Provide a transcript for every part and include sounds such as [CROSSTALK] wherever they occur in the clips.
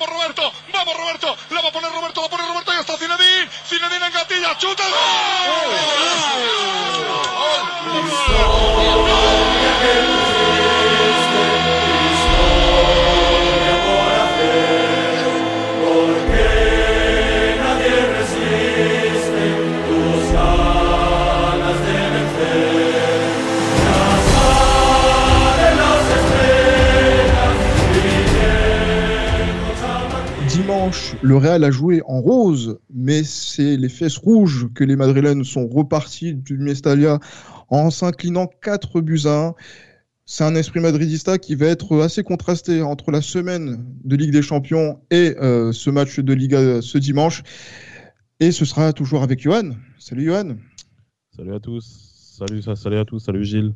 Vamos Roberto, Le Real a joué en rose, mais c'est les fesses rouges que les Madrilènes sont repartis du Mestalia en s'inclinant 4 buts à 1. C'est un esprit madridista qui va être assez contrasté entre la semaine de Ligue des Champions et euh, ce match de Liga ce dimanche. Et ce sera toujours avec Johan. Salut Johan. Salut à tous. Salut, salut à tous. Salut Gilles.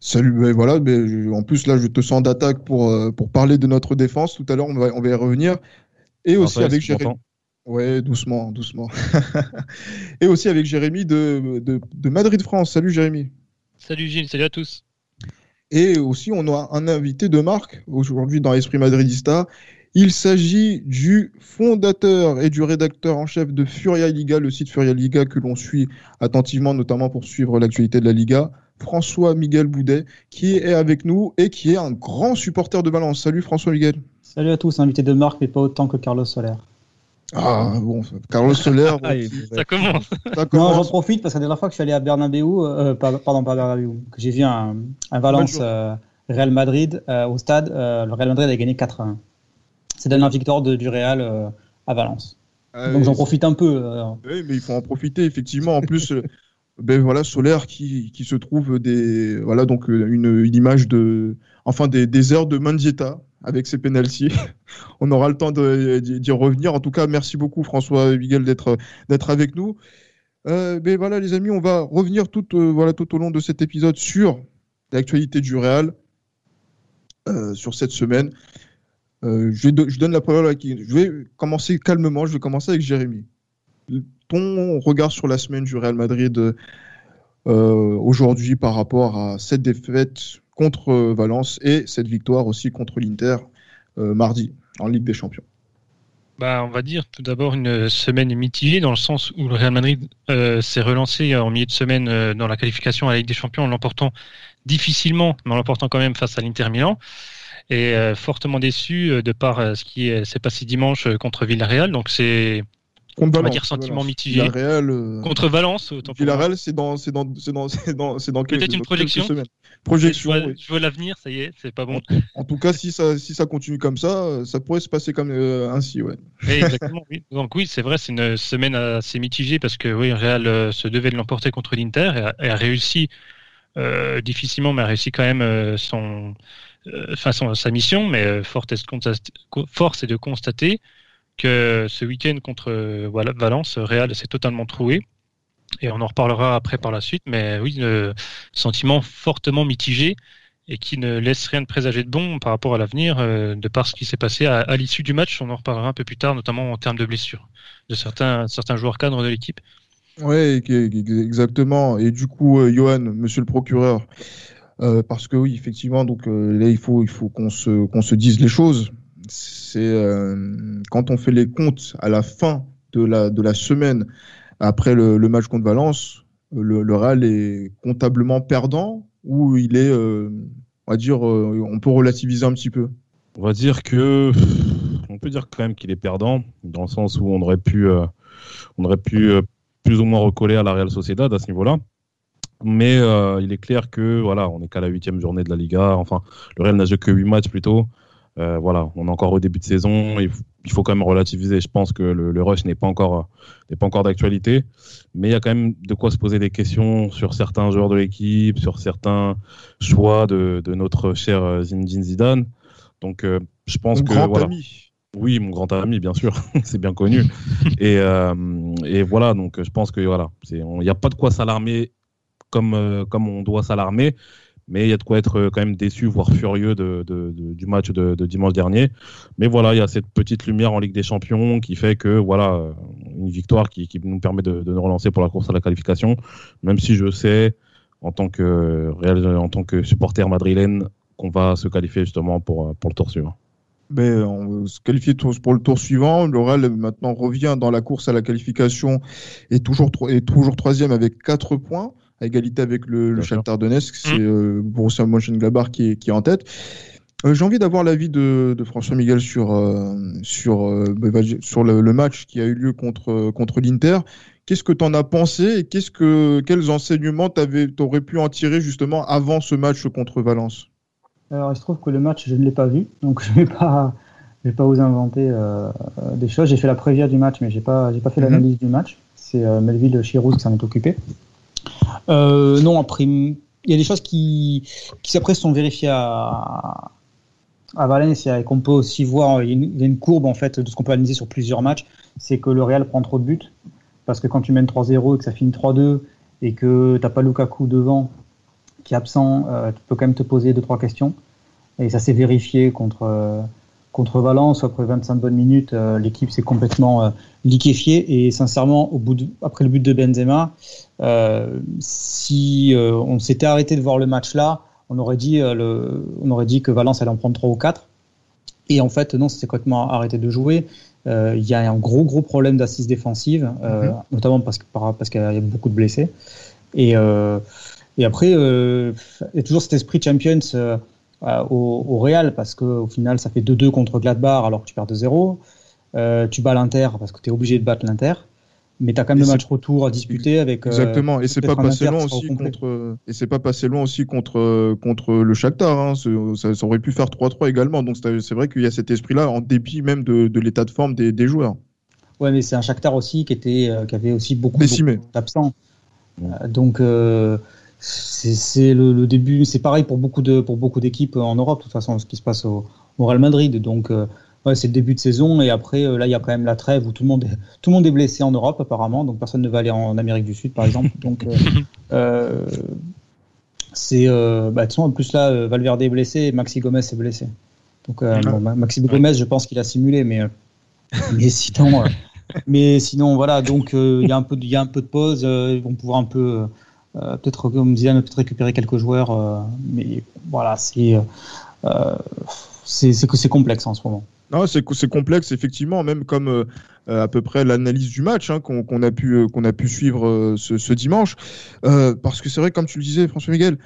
Salut, ben voilà, ben, en plus là je te sens d'attaque pour, euh, pour parler de notre défense. Tout à l'heure on va, on va y revenir. Et aussi avec Jérémy. Ouais, doucement, doucement. [LAUGHS] et aussi avec Jérémy de, de, de Madrid France. Salut Jérémy. Salut Gilles, salut à tous. Et aussi, on a un invité de marque aujourd'hui dans Esprit Madridista. Il s'agit du fondateur et du rédacteur en chef de Furia Liga, le site Furia Liga que l'on suit attentivement, notamment pour suivre l'actualité de la Liga. François Miguel Boudet, qui est avec nous et qui est un grand supporter de Valence. Salut François Miguel. Salut à tous, invité de marque, mais pas autant que Carlos Soler. Ah bon, Carlos Soler. Ah, ça commence. Ça commence. Non, j'en profite parce que la dernière fois que je suis allé à Bernabeu, euh, pardon, pas Bernabeu, que j'ai vu un, un Valence euh, Real Madrid euh, au stade, euh, le Real Madrid a gagné 4-1. C'est la dernière victoire de, du Real euh, à Valence. Ah, Donc j'en profite un peu. Oui, mais il faut en profiter effectivement. En plus, [LAUGHS] ben voilà, Solaire qui, qui se trouve des voilà donc une, une image de enfin des, des heures de Mandieta avec ses pénalties. [LAUGHS] On aura le temps d'y revenir. En tout cas, merci beaucoup François Miguel d'être avec nous. Euh, voilà les amis, on va revenir tout euh, voilà tout au long de cet épisode sur l'actualité du Real euh, sur cette semaine. Euh, je, je, donne la parole à qui? Je vais commencer calmement. Je vais commencer avec Jérémy. Ton regard sur la semaine du Real Madrid aujourd'hui par rapport à cette défaite contre Valence et cette victoire aussi contre l'Inter euh, mardi en Ligue des Champions. Bah, on va dire tout d'abord une semaine mitigée dans le sens où le Real Madrid euh, s'est relancé en milieu de semaine euh, dans la qualification à la Ligue des Champions en l'emportant difficilement, mais en l'emportant quand même face à l'Inter Milan. Et euh, fortement déçu de par ce qui s'est passé dimanche contre Villarreal. Donc c'est Contre on va Valence, dire sentiment Valence. mitigé. Villarreal, euh, Contre Valence, autant pour moi. Villarreal, c'est dans, c'est dans, c'est dans, c'est dans, c'est dans quel- Peut-être une projection. quelques semaines. Je Projection. vois, oui. je vois l'avenir, ça y est, c'est pas bon. En tout cas, si ça, si ça continue comme ça, euh, ça pourrait se passer comme euh, ainsi, ouais. Oui, exactement, oui. Donc oui, c'est vrai, c'est une semaine assez mitigée parce que oui, Real euh, se devait de l'emporter contre l'Inter et a, et a réussi euh, difficilement, mais a réussi quand même euh, son, euh, enfin, son- sa mission. Mais euh, force est de constater- force est de constater que ce week-end contre euh, Valence, Real s'est totalement troué. Et on en reparlera après par la suite, mais oui, le sentiment fortement mitigé et qui ne laisse rien de présager de bon par rapport à l'avenir, euh, de par ce qui s'est passé à, l'issue du match. On en reparlera un peu plus tard, notamment en termes de blessures de certains, certains joueurs cadres de l'équipe. Qui- exactement. Et du coup, euh, Johan, monsieur le procureur, parce que oui, effectivement, donc là, il faut, il faut qu'on se, qu'on se dise les choses. C'est euh, quand on fait les comptes à la fin de la, de la semaine après le, match contre Valence, le, le Real est comptablement perdant ou il est, euh, on va dire, euh, on peut relativiser un petit peu? On va dire que on peut dire quand même qu'il est perdant dans le sens où on aurait pu on aurait pu plus ou moins recoller à la Real Sociedad à ce niveau-là. Mais il est clair que voilà, on n'est qu'à la huitième journée de la Liga. Enfin, le Real n'a joué que huit matchs plutôt. Euh, voilà, on est encore au début de saison. Il, faut quand même relativiser. Je pense que le, le rush n'est pas encore n'est pas encore d'actualité, mais il y a quand même de quoi se poser des questions sur certains joueurs de l'équipe, sur certains choix de, de notre cher euh, Zinedine Zidane. Donc, euh, je pense Mon que grand voilà. ami. Oui, mon grand ami, bien sûr, [LAUGHS] c'est bien connu. [LAUGHS] et, euh, et voilà, donc je pense que voilà, il n'y a pas de quoi s'alarmer comme, euh, comme on doit s'alarmer, mais il y a de quoi être euh, quand même déçu, voire furieux de, du match de, dimanche dernier. Mais voilà, il y a cette petite lumière en Ligue des Champions qui fait que voilà, euh, une victoire qui, nous permet de, nous relancer pour la course à la qualification, même si je sais, en tant que, réel, en tant que supporter madrilène, qu'on va se qualifier justement pour, euh, pour le tour suivant. ben, on se qualifie pour le tour suivant. Le Real maintenant revient dans la course à la qualification et toujours, est toujours troisième avec 4 points, à égalité avec le, le Shakhtar Donetsk. C'est mm. euh, Borussia Mönchengladbach qui est, qui est en tête. Euh, j'ai envie d'avoir l'avis de, de, François Miguel sur, euh, sur, euh, ben, sur le, le, match qui a eu lieu contre, contre l'Inter. Qu'est-ce que tu en as pensé et qu'est-ce que, quels enseignements tu aurais pu en tirer justement avant ce match contre Valence? Alors, il se trouve que le match, je ne l'ai pas vu, donc [LAUGHS] je ne vais pas, vais pas vous inventer euh, des choses. J'ai fait la prévia du match, mais j'ai pas, j'ai pas fait mhm. l'analyse du match. C'est euh, Melville Chirouz qui s'en est occupé. Euh, non, après, il y a des choses qui, qui après sont vérifiées à, à Valencia et qu'on peut aussi voir. Il y, a une, courbe en fait de ce qu'on peut analyser sur plusieurs matchs. C'est que le Real prend trop de buts parce que quand tu mènes 3-0 et que ça finit 3-2 et que t'as pas Lukaku devant qui est absent, euh, tu peux quand même te poser deux trois questions. Et ça s'est vérifié contre euh, contre Valence après 25 bonnes minutes. Euh, l'équipe s'est complètement liquéfiée et sincèrement, au bout de, après le but de Benzema, si on s'était arrêté de voir le match là, on aurait dit le, on aurait dit que Valence allait en prendre trois ou quatre. Et en fait, non, c'est complètement arrêté de jouer. Il y a un gros, gros problème d'assise défensive, mm-hmm. notamment parce, parce qu'il y a beaucoup de blessés. Et, et après, euh, il y a toujours cet esprit Champions euh, euh, au, au, Real, parce qu'au final, ça fait 2-2 contre Gladbach alors que tu perds 2-0. Euh, tu bats l'Inter parce que tu es obligé de battre l'Inter. Mais tu as quand même le match retour à disputer avec. Exactement. et c'est pas passé loin aussi contre. Et c'est pas passé loin aussi contre contre le Shakhtar. Hein. Ça, ça, aurait pu faire 3-3 également. Donc c'est vrai qu'il y a cet esprit-là en dépit même de, de l'état de forme des, des, joueurs. Ouais, mais c'est un Shakhtar aussi qui était qui avait aussi beaucoup, beaucoup d'absents. donc c'est le, début. C'est pareil pour beaucoup de pour beaucoup d'équipes en Europe. De toute façon, ce qui se passe au, Real Madrid. Donc euh, c'est le début de saison et après euh, là il y a quand même la trêve où tout le monde est, [LAUGHS] tout le monde est blessé en Europe apparemment. Donc personne ne va aller en Amérique du Sud par exemple. [LAUGHS] Donc euh, c'est bah, en plus là Valverde est blessé et Maxi Gomez est blessé. Donc Maxi Gomez je pense qu'il a simulé mais [LAUGHS] mais sinon mais sinon voilà donc il y a un peu il y a un peu de pause. ils vont pouvoir un peu euh, peut-être, comme Zidane, peut-être récupérer quelques joueurs, euh, mais voilà, c'est euh, c'est complexe en ce moment. Non, c'est complexe effectivement, même comme à peu près l'analyse du match hein, qu'on a pu qu'on a pu suivre ce, dimanche, parce que c'est vrai comme tu le disais, François Miguel,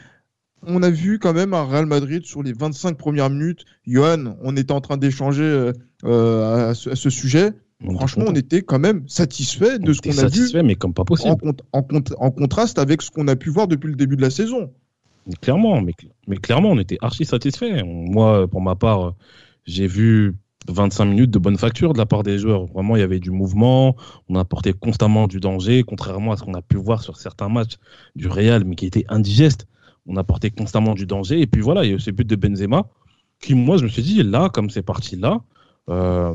on a vu quand même à Real Madrid sur les 25 premières minutes, Johan, on était en train d'échanger à, ce sujet. Franchement, on était quand même satisfait de ce qu'on a vu. mais comme pas possible. En, en, contraste avec ce qu'on a pu voir depuis le début de la saison. Clairement, mais, mais clairement, on était archi satisfait. Moi, pour ma part, j'ai vu 25 minutes de bonne facture de la part des joueurs. Vraiment, il y avait du mouvement, on apportait constamment du danger, contrairement à ce qu'on a pu voir sur certains matchs du Real, mais qui étaient indigestes. On apportait constamment du danger. Et puis voilà, il y a eu ce but de Benzema, qui, moi, je me suis dit, là, comme c'est parti là, euh,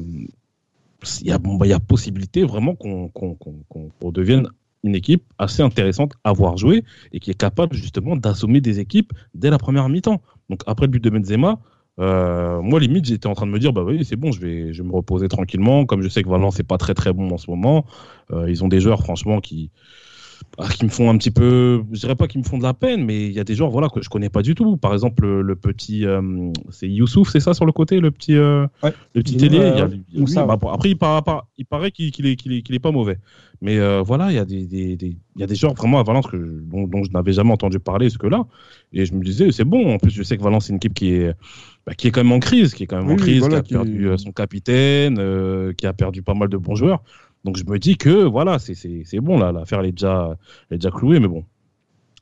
il y a, bon, bah, y a possibilité vraiment qu'on devienne une équipe assez intéressante à voir jouer et qui est capable justement d'assommer des équipes dès la première mi-temps. Donc après le but de Benzema, euh, moi limite j'étais en train de me dire bah oui c'est bon je vais je vais me reposer tranquillement comme je sais que Valence n'est pas très très bon en ce moment. Euh, ils ont des joueurs franchement qui qui me font un petit peu, je dirais pas qu'ils me font de la peine, mais il y a des joueurs voilà que je connais pas du tout. Par exemple, le, petit, euh, c'est Youssouf, c'est ça sur le côté, le petit, euh, le petit télé. après, il, paraît, il paraît qu'il est, qu'il est, est, pas mauvais, mais euh, voilà, il y a des, des, des, il y a des joueurs vraiment à Valence que, dont, je n'avais jamais entendu parler ce que là, et je me disais c'est bon. En plus, je sais que Valence c'est une équipe qui est bah, qui est quand même en crise, qui est quand même en crise, qui a perdu son capitaine, qui a perdu pas mal de bons joueurs. Donc je me dis que voilà, c'est bon là, l'affaire est déjà, est déjà clouée, mais bon.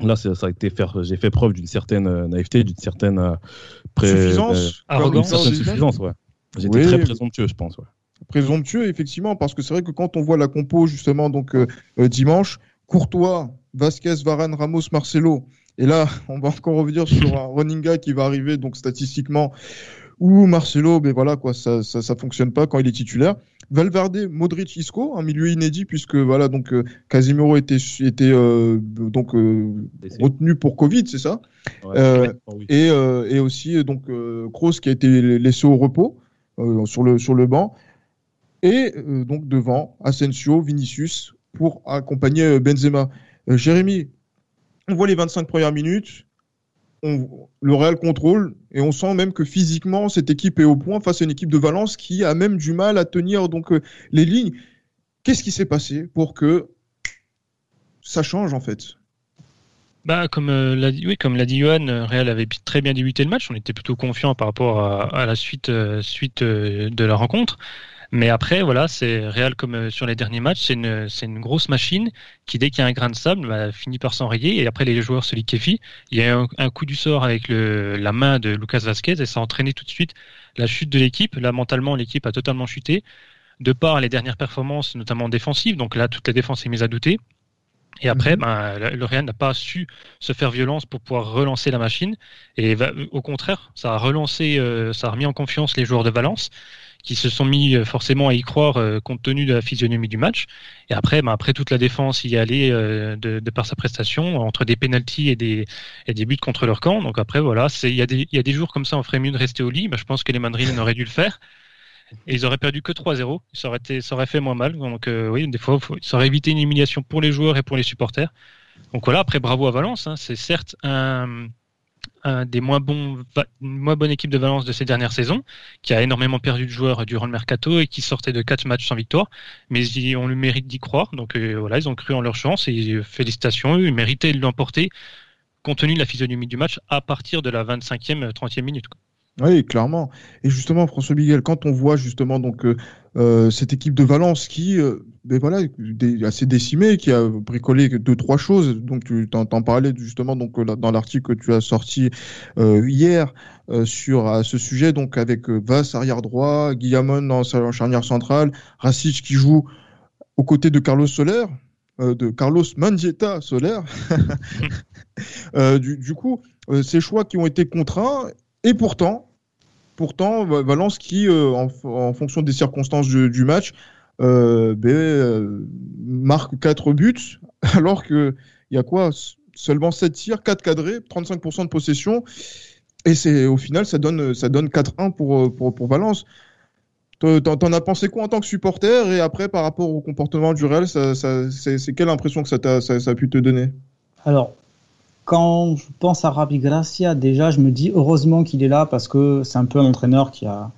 Là, ça a été faire, j'ai fait preuve d'une certaine euh, naïveté, d'une certaine euh, suffisance, euh, suffisance, ouais. J'étais très présomptueux, je pense, ouais. Présomptueux, effectivement, parce que c'est vrai que quand on voit la compo justement donc dimanche, Courtois, Vasquez, Varane, Ramos, Marcelo, et là, [LAUGHS] on va encore revenir sur un running guy qui va arriver donc statistiquement où Marcelo, ben voilà quoi, ça, ça, ça fonctionne pas quand il est titulaire. Valverde, Modric, Isco, un milieu inédit puisque voilà donc euh, Casimiro était était euh, donc euh, retenu pour Covid, c'est ça? Et, et aussi donc Kroos qui a été laissé au repos sur le sur le banc et donc devant Asensio, Vinicius pour accompagner Benzema. Jérémy, on voit les 25 premières minutes. Le Real contrôle et on sent même que physiquement cette équipe est au point face à une équipe de Valence qui a même du mal à tenir donc euh, les lignes. Qu'est-ce qui s'est passé pour que ça change en fait? Bah, comme euh, l'a oui, comme l'a dit Johan, euh, Real avait très bien débuté le match. On était plutôt confiant par rapport à, la suite, suite de la rencontre. Mais après, voilà, c'est Real comme euh, sur les derniers matchs, c'est une, c'est une grosse machine qui, dès qu'il y a un grain de sable, bah, finit par s'enrayer. Et après, les joueurs se liquéfient. Il y a un, un coup du sort avec le, la main de Lucas Vasquez et ça a entraîné tout de suite la chute de l'équipe. Là, mentalement, l'équipe a totalement chuté. De par les dernières performances, notamment défensives, donc là, toute la défense est mise à douter. Et après, mhm. ben, le Real n'a pas su se faire violence pour pouvoir relancer la machine. Et au contraire, ça a relancé, euh, ça a remis en confiance les joueurs de Valence qui se sont mis euh, forcément à y croire euh, compte tenu de la physionomie du match. Et après, bah, après toute la défense y allait euh, de, de, par sa prestation entre des pénalties et des, et des buts contre leur camp. Donc après, voilà, il y, a des, y a des jours comme ça, on ferait mieux de rester au lit. Bah, je pense que les Madrilènes auraient dû le faire. Et ils auraient perdu que 3-0. Ça aurait, été, ça aurait fait moins mal. Donc oui, des fois, ça aurait évité une humiliation pour les joueurs et pour les supporters. Donc voilà, après, bravo à Valence. Hein. C'est certes un un des moins bons, moins bonne équipe de Valence de ces dernières saisons, qui a énormément perdu de joueurs durant le mercato et qui sortait de quatre matchs sans victoire. Mais ils ont le mérite d'y croire. Donc euh, voilà, ils ont cru en leur chance et félicitations, eux, ils méritaient de l'emporter compte tenu de la physionomie du match à partir de la 25e, 30e minute. Oui, clairement. Et justement, François Miguel, quand on voit justement donc euh, euh, cette équipe de Valence qui, euh, ben voilà, assez décimée, qui a bricolé deux trois choses. Donc tu t'en, parlais justement donc dans l'article que tu as sorti hier sur ce sujet, donc avec Vass arrière droit, Guillamon dans sa charnière centrale, Racic qui joue aux côtés de Carlos Soler, de Carlos Mangieta Soler. [LAUGHS] du, coup, ces choix qui ont été contraints et pourtant, pourtant Valence qui, euh, en, fonction des circonstances du, match, euh, ben, euh, marque 4 buts, [LAUGHS] alors qu'il y a quoi Seulement 7 tirs, 4 cadrés, 35% de possession. Et au final, ça donne, ça donne 4-1 pour, pour, pour, Valence. T'en as pensé quoi en tant que supporter? Et après, par rapport au comportement du Real, c'est quelle impression que ça, a, ça a pu te donner? Alors, quand je pense à Rabi Gracia, déjà, je me dis heureusement qu'il est là parce que c'est un peu un entraîneur qui a,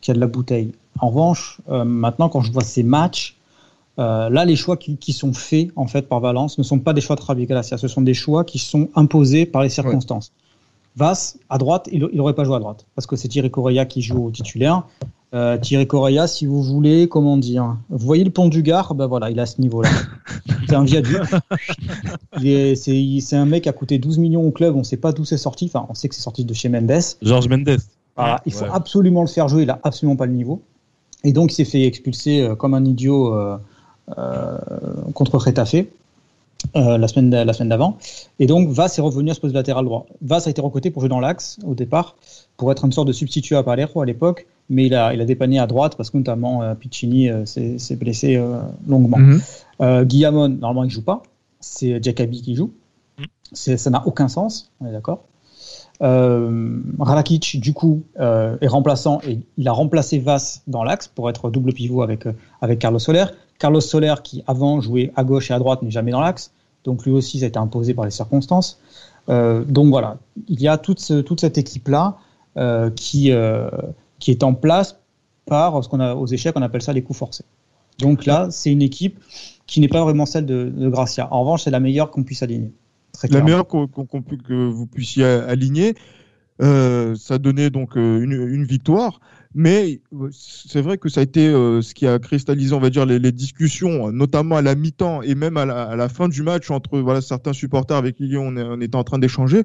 qui a de la bouteille. En revanche, euh, maintenant, quand je vois ces matchs, euh, là, les choix qui, qui, sont faits en fait par Valence ne sont pas des choix de Rabi Gracia, ce sont des choix qui sont imposés par les circonstances. Vas à droite, il n'aurait pas joué à droite parce que c'est Thierry Correa qui joue au titulaire. Euh, Thierry Correa, si vous voulez, comment dire, vous voyez le pont du Gard, ben voilà, il à ce niveau-là. [LAUGHS] c'est un viaduc. C'est un mec qui a coûté 12 millions au club, on ne sait pas d'où c'est sorti, enfin on sait que c'est sorti de chez Mendes. Georges Mendes. il faut absolument le faire jouer, il a absolument pas le niveau. Et donc il s'est fait expulser euh, comme un idiot euh, euh contre Retafe. Euh, la semaine la semaine d'avant et donc Vass est revenu à ce poste de latéral droit. Vass a été recruté pour jouer dans l'axe au départ pour être une sorte de substitut à Palermo à l'époque mais il a, il a dépanné à droite parce que notamment euh, Piccini euh, s'est blessé euh, longuement. Mhm. Guillamon, normalement, il joue pas. C'est Jacobi qui joue. Mhm. Ça n'a aucun sens, on est d'accord. Euh, Ralakic, du coup, est remplaçant et il a remplacé Vass dans l'axe pour être double pivot avec, avec Carlos Soler. Carlos Soler, qui avant jouait à gauche et à droite, n'est jamais dans l'axe. Donc lui aussi, ça a été imposé par les circonstances. donc voilà, il y a toute, toute cette équipe-là qui, qui est en place par ce qu'on a aux échecs, on appelle ça les coups forcés. Donc là, c'est une équipe qui n'est pas vraiment celle de, Gracia. En revanche, c'est la meilleure qu'on puisse aligner. la meilleure qu'on, que vous puissiez aligner. Euh, ça donnait donc euh, une, victoire, mais euh, c'est vrai que ça a été ce qui a cristallisé, on va dire, les, discussions, notamment à la mi-temps et même à la, fin du match entre voilà certains supporters avec qui on, on était en train d'échanger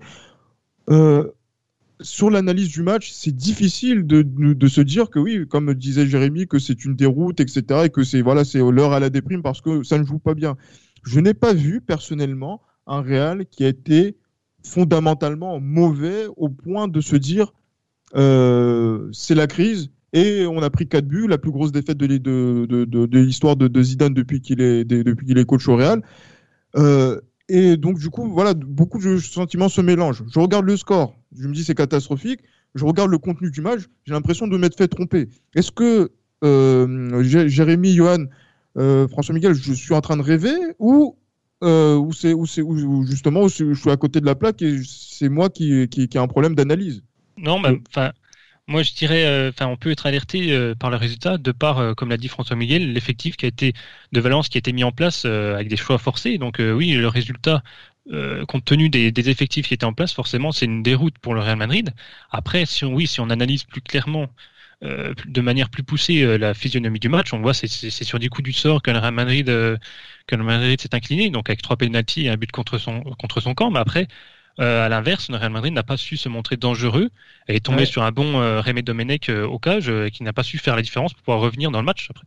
sur l'analyse du match, c'est difficile de, de, se dire que oui, comme disait Jérémy, que c'est une déroute, etc., et que c'est voilà, c'est l'heure à la déprime parce que ça ne joue pas bien. Je n'ai pas vu personnellement un Real qui a été fondamentalement mauvais au point de se dire euh, c'est la crise et on a pris quatre buts, la plus grosse défaite de l'histoire de, Zidane depuis qu'il est, depuis qu'il est coach au Real. Euh, et donc, du coup, voilà, beaucoup de sentiments se mélangent. Je regarde le score, je me dis c'est catastrophique. Je regarde le contenu du match, j'ai l'impression de m'être fait tromper. Est-ce que euh, Jérémy, Johan, euh, François Miguel, je suis en train de rêver ou euh, c'est ou c'est justement je suis à côté de la plaque et c'est moi qui, qui, qui ai un problème d'analyse? Non, mais enfin, moi, je dirais, euh, enfin, on peut être alerté euh, par le résultat de par, euh, comme l'a dit François Miguel, l'effectif qui a été de Valence qui a été mis en place avec des choix forcés. Donc oui, le résultat, compte tenu des, des, effectifs qui étaient en place, forcément, c'est une déroute pour le Real Madrid. Après, si on, oui, si on analyse plus clairement, de manière plus poussée, la physionomie du match, on voit c'est c'est sur des coups du sort que le Real Madrid, que le Madrid s'est incliné, donc avec trois pénalties et un but contre son contre son camp. Mais après, euh, à l'inverse, le Real Madrid n'a pas su se montrer dangereux et est tombé ouais. sur un bon euh, Rémé Domenech euh, au cage qui n'a pas su faire la différence pour pouvoir revenir dans le match après.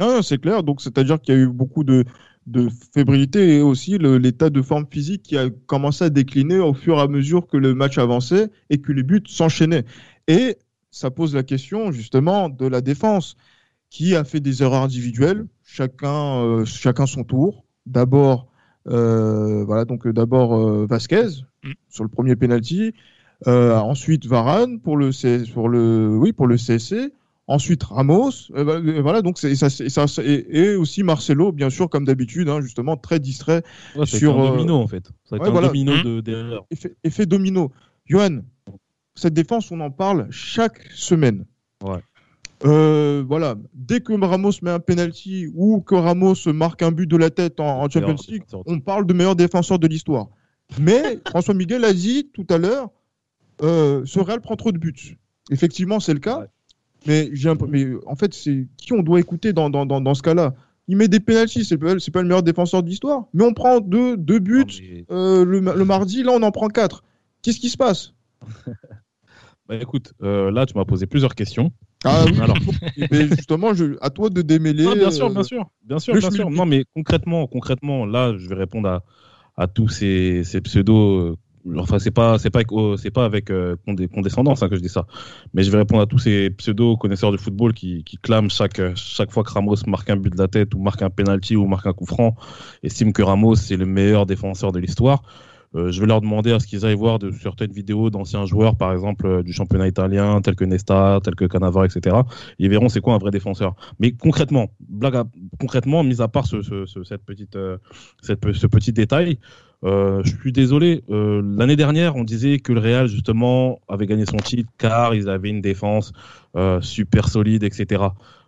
Ah, c'est clair. Donc, c'est-à-dire qu'il y a eu beaucoup de, de fébrilité et aussi l'état de forme physique qui a commencé à décliner au fur et à mesure que le match avançait et que les buts s'enchaînaient. Et ça pose la question justement de la défense qui a fait des erreurs individuelles, chacun, euh, chacun son tour. D'abord, euh, voilà, donc d'abord Vasquez mm. sur le premier penalty, euh, ensuite Varane pour le, pour le, oui, pour le CSC. Ensuite Ramos, euh, voilà donc c'est ça, ça et, et, aussi Marcelo bien sûr comme d'habitude hein, justement très distrait ouais, sur un domino en fait. Ça ouais, un voilà. domino de d'erreur. Effet, effet, domino. Johan, cette défense on en parle chaque semaine. Ouais. Euh, voilà, dès que Ramos met un penalty ou que Ramos marque un but de la tête en, en Champions League, on parle de meilleur défenseur de l'histoire. Mais François Miguel a dit tout à l'heure, euh, ce Real prend trop de buts. Effectivement, c'est le cas. Ouais. Mais, mais, en fait, c'est qui on doit écouter dans, dans, dans, dans ce cas-là? Il met des pénalties, c'est pas, pas le meilleur défenseur de l'histoire. Mais on prend deux, deux buts mais... euh, le, le, mardi, là on en prend quatre. Qu'est-ce qui se passe? [LAUGHS] Bah, Écoute, euh, là tu m'as posé plusieurs questions. Ah oui, [LAUGHS] alors. [LAUGHS] mais justement, je, à toi de démêler. Ah, bien sûr, bien sûr, bien sûr, bien sûr. Non, mais concrètement, concrètement, là, je vais répondre à, à tous ces, ces pseudos. Enfin, c'est pas, c'est pas, c'est pas avec euh, condescendance hein, que je dis ça, mais je vais répondre à tous ces pseudo connaisseurs du football qui, qui clament chaque, chaque fois que Ramos marque un but de la tête ou marque un penalty ou marque un coup franc, estiment que Ramos c'est le meilleur défenseur de l'histoire. Euh, je vais leur demander à ce qu'ils aillent voir de certaines vidéos d'anciens joueurs, par exemple euh, du championnat italien, tels que Nesta, tels que Cannavaro, etc. Ils verront c'est quoi un vrai défenseur. Mais concrètement, blague à, concrètement, mis à part ce, ce, ce cette petite, euh, cette, ce petit détail, je suis désolé. L'année dernière, on disait que le Real justement avait gagné son titre car ils avaient une défense super solide, etc.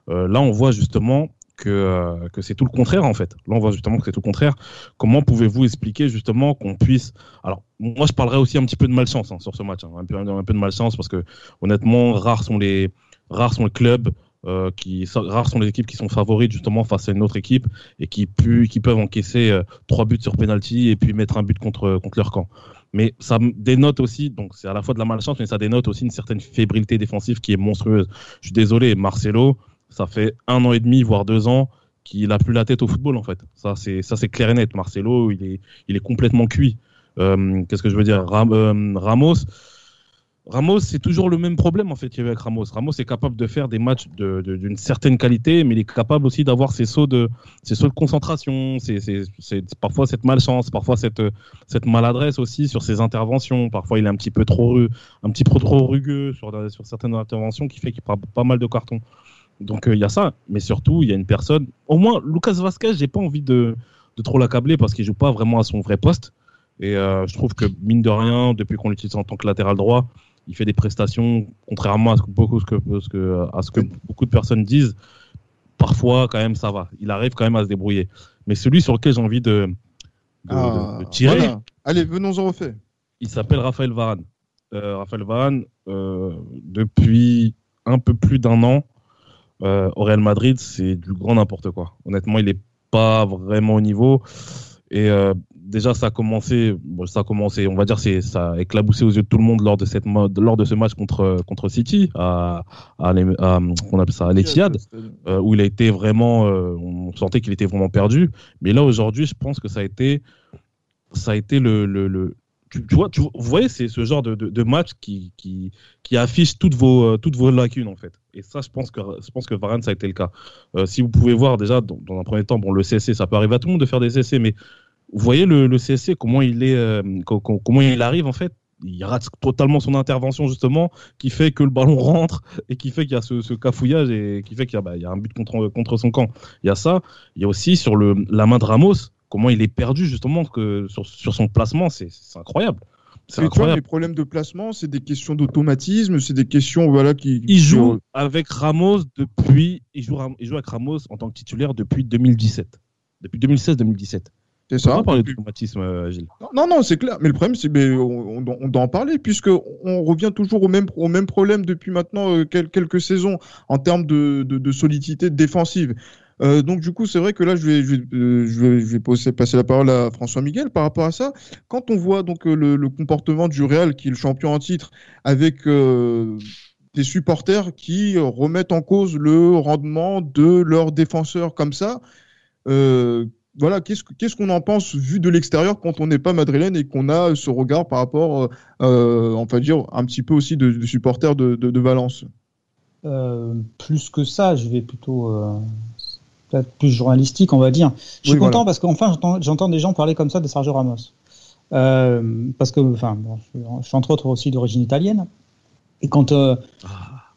là, on voit justement que, euh, que c'est tout le contraire en fait. Là, on voit justement que c'est tout le contraire. Comment pouvez-vous expliquer justement qu'on puisse. Alors, moi, je parlerai aussi un petit peu de malchance hein, sur ce match, hein, un, peu, un peu de malchance parce que honnêtement, rares sont les, rares sont les clubs. Euh, qui rares sont les équipes qui sont favorites justement face à une autre équipe et qui, pu, qui peuvent encaisser euh, trois buts sur penalty et puis mettre un but contre, contre leur camp. Mais ça dénote aussi, donc c'est à la fois de la malchance, mais ça dénote aussi une certaine fébrilité défensive qui est monstrueuse. Je suis désolé, Marcelo, ça fait un an et demi, voire deux ans, qu'il a plus la tête au football en fait. Ça c'est clair et net. Marcelo, il est complètement cuit. Euh, Qu'est-ce que je veux dire? Euh, Ramos. Ramos, c'est toujours le même problème en fait qu'il y avait avec Ramos. Ramos est capable de faire des matchs d'une certaine qualité, mais il est capable aussi d'avoir ses sauts de ses concentration, c'est parfois cette malchance, parfois cette maladresse aussi sur ses interventions. Parfois, il est un petit peu trop un petit peu trop rugueux sur sur certaines interventions qui fait qu'il prend pas mal de cartons. Donc il euh, y a ça, mais surtout il y a une personne. Au moins Lucas Vasquez, j'ai pas envie de, de trop l'accabler parce qu'il joue pas vraiment à son vrai poste. Et euh, je trouve que mine de rien, depuis qu'on l'utilise en tant que latéral droit, il fait des prestations contrairement à ce que beaucoup, ce que, ce que, à ce que beaucoup de personnes disent. Parfois, quand même, ça va. Il arrive quand même à se débrouiller. Mais celui sur lequel j'ai envie de, de, ah, de tirer. Voilà. Allez, venons en refait. Il s'appelle Raphaël Varane. Euh, Raphaël Varane, depuis un peu plus d'un an, euh, au Real Madrid, c'est du grand n'importe quoi. Honnêtement, il n'est pas vraiment au niveau. Et euh, déjà, ça a commencé, bon, ça a commencé, on va dire, c'est ça a éclaboussé aux yeux de tout le monde lors de cette lors de ce match contre contre City à à, à on appelle ça à l'Etihad, euh, où il a été vraiment, on sentait qu'il était vraiment perdu. Mais là aujourd'hui, je pense que ça a été ça a été le, le, le tu, vois, tu, voyez, c'est ce genre de, de, match qui, qui, qui affiche toutes vos, euh, toutes vos lacunes, en fait. Et ça, je pense que, je pense que Varane, ça a été le cas. Euh, si vous pouvez voir déjà, dans, dans, un premier temps, bon, le CSC, ça peut arriver à tout le monde de faire des CSC, mais vous voyez le, le CSC, comment il est, euh, comment il arrive, en fait. Il rate totalement son intervention, justement, qui fait que le ballon [LAUGHS] rentre et qui fait qu'il y a ce, ce, cafouillage et qui fait qu'il y, bah, y, a un but contre, contre son camp. Il y a ça. Il y a aussi sur le, la main de Ramos, comment il est perdu justement que sur, sur son placement, c'est incroyable. C'est incroyable. les problèmes de placement, c'est des questions d'automatisme, c'est des questions voilà qui. Il joue avec Ramos depuis. Il joue, il joue avec Ramos en tant que titulaire depuis 2017. Depuis 2016-2017. C'est On ça. va parler d'automatisme, euh, Gilles? Non, non, c'est clair. Mais le problème, c'est mais on, on- on doit en parler puisque on revient toujours au même au même problème depuis maintenant euh, quel- quelques saisons en termes de, de, de solidité défensive. Euh, donc du coup, c'est vrai que là, je vais euh, passer, la parole à François Miguel par rapport à ça. Quand on voit donc euh, le, comportement du Real, qui est le champion en titre, avec des supporters qui remettent en cause le rendement de leurs défenseurs comme ça. Voilà, qu'est-ce que- qu'est-ce qu'on en pense vu de l'extérieur quand on n'est pas madrilène et qu'on a ce regard par rapport, euh, on va dire, un petit peu aussi de, supporters de, Valence? Plus que ça, je vais plutôt plus journalistique, on va dire. Je suis Oui, content voilà. parce qu'enfin j'entends- des gens parler comme ça de Sergio Ramos. Euh, parce que, enfin, bon, je, suis- je suis entre autres aussi d'origine italienne. Et quand euh,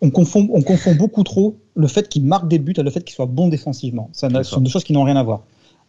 on, confond, on confond beaucoup trop le fait qu'il marque des buts à le fait qu'il soit bon défensivement. Ça, ce sont deux choses qui n'ont rien à voir.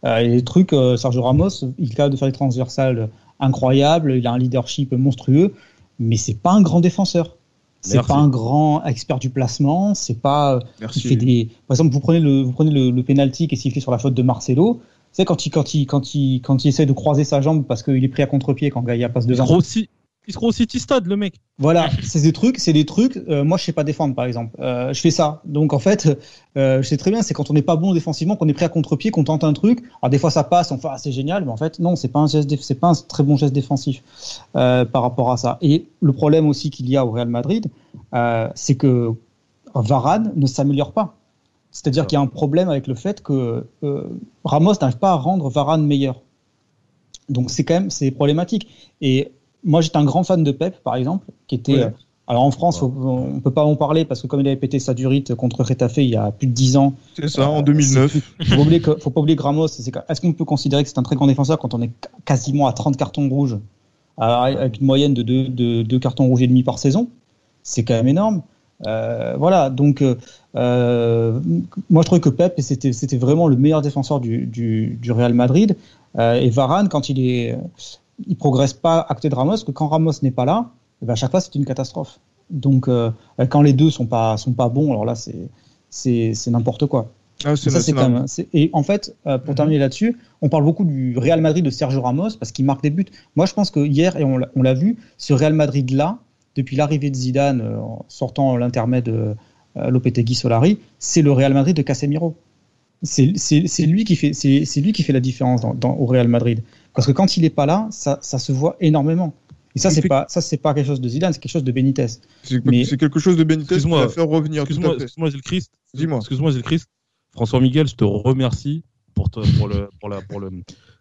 Euh, et les trucs, Sergio Ramos, il est capable de faire des transversales incroyables, il a un leadership monstrueux, mais c'est pas un grand défenseur. C'est pas un grand expert du placement, c'est pas euh, Merci. il fait des par exemple vous prenez le vous prenez le, le penalty qui est sifflé sur la faute de Marcelo. C'est quand il quand il quand il quand il essaie de croiser sa jambe parce qu'il est pris à contre-pied quand Gaïa passe devant. Croit aussi, il se au City Stade, le mec. voilà c'est des trucs c'est des trucs euh, moi je sais pas défendre par exemple. Euh, je fais ça. Donc en fait euh, je sais très bien c'est quand on n'est pas bon défensivement qu'on est pris à contre-pied qu'on tente un truc. Alors des fois ça passe on fait ah, c'est génial mais en fait non c'est pas un geste c'est pas un très bon geste défensif par rapport à ça. Et le problème aussi qu'il y a au Real Madrid c'est que Varane ne s'améliore pas. C'est-à-dire qu'il y a un problème avec le fait que Ramos n'arrive pas à rendre Varane meilleur. Donc c'est quand même c'est problématique. Et moi j'étais un grand fan de Pep par exemple qui était Ouais. euh, alors en France, faut- on peut pas en parler parce que comme il avait pété sa durite contre Retafe il y a plus de 10 ans, C'est ça, en 2009. faut pas oublier que, faut pas oublier que Ramos, est-ce qu'on peut considérer que c'est un très grand défenseur quand on est quasiment à 30 cartons rouges, avec une moyenne de 2 de, deux cartons rouges et demi par saison? C'est quand même énorme. Euh, voilà, donc euh, euh, moi je trouvais que Pep c'était c'était vraiment le meilleur défenseur du, du, du Real Madrid Euh, et Varane quand il est il progresse pas à côté de Ramos que quand Ramos n'est pas là eh ben, à chaque fois c'est une catastrophe donc euh, quand les deux sont pas sont pas bons alors là c'est c'est c'est n'importe quoi Ah, ça, c'est quand même. Et en fait, euh, pour Mhm. terminer là-dessus, on parle beaucoup du Real Madrid de Sergio Ramos parce qu'il marque des buts. Moi, je pense que hier, et on l'a- vu, ce Real Madrid-là, depuis l'arrivée de Zidane, euh, en sortant l'intermède de euh, Lopetegui Solari, c'est le Real Madrid de Casemiro. C'est lui qui fait c'est c'est lui qui fait la différence dans, dans- au Real Madrid. Parce que quand il est pas là, ça, ça se voit énormément. Et ça, c'est pas ça, c'est pas quelque chose de Zidane, c'est quelque chose de Benitez. C'est Mais- c'est quelque chose de Benitez qui Excuse-moi. va faire revenir. tout Excuse-moi, à fait. excuse-moi, Gilles Christ. Dis-moi. Excuse-moi, Gilles Christ. François Miguel, je te remercie pour, te- pour, le, pour, la, pour le,